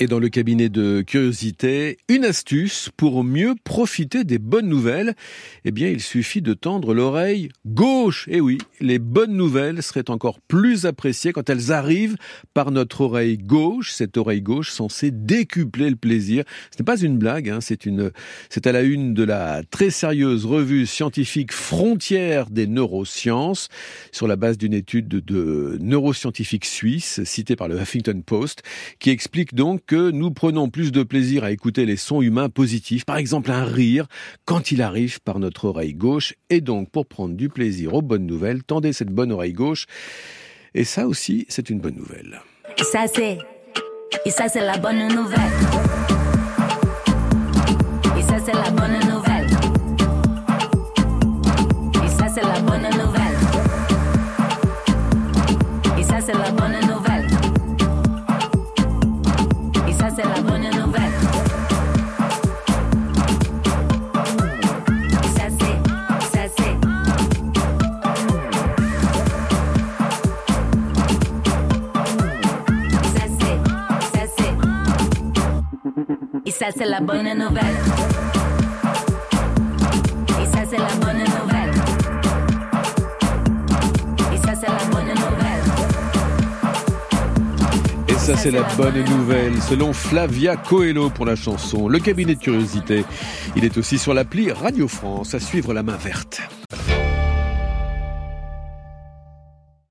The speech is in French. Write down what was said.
Et dans le cabinet de curiosité, une astuce pour mieux profiter des bonnes nouvelles. Eh bien, il suffit de tendre l'oreille gauche. Eh oui, les bonnes nouvelles seraient encore plus appréciées quand elles arrivent par notre oreille gauche. Cette oreille gauche censée décupler le plaisir. Ce n'est pas une blague, hein, c'est une, c'est à la une de la très sérieuse revue scientifique Frontières des neurosciences sur la base d'une étude de neuroscientifiques suisses citée par le Huffington Post qui explique donc que nous prenons plus de plaisir à écouter les sons humains positifs, par exemple un rire, quand il arrive par notre oreille gauche. Et donc, pour prendre du plaisir aux bonnes nouvelles, tendez cette bonne oreille gauche. Et ça aussi, c'est une bonne nouvelle. Ça, c'est. Et ça, c'est la bonne nouvelle. Et ça, c'est la bonne nouvelle. Et ça, c'est la bonne nouvelle. Et ça, c'est la bonne nouvelle. C'est, ça c'est. Et ça c'est la bonne nouvelle. Ça, c'est la bonne nouvelle, selon Flavia Coelho pour la chanson Le cabinet de curiosité. Il est aussi sur l'appli Radio France, à suivre la main verte.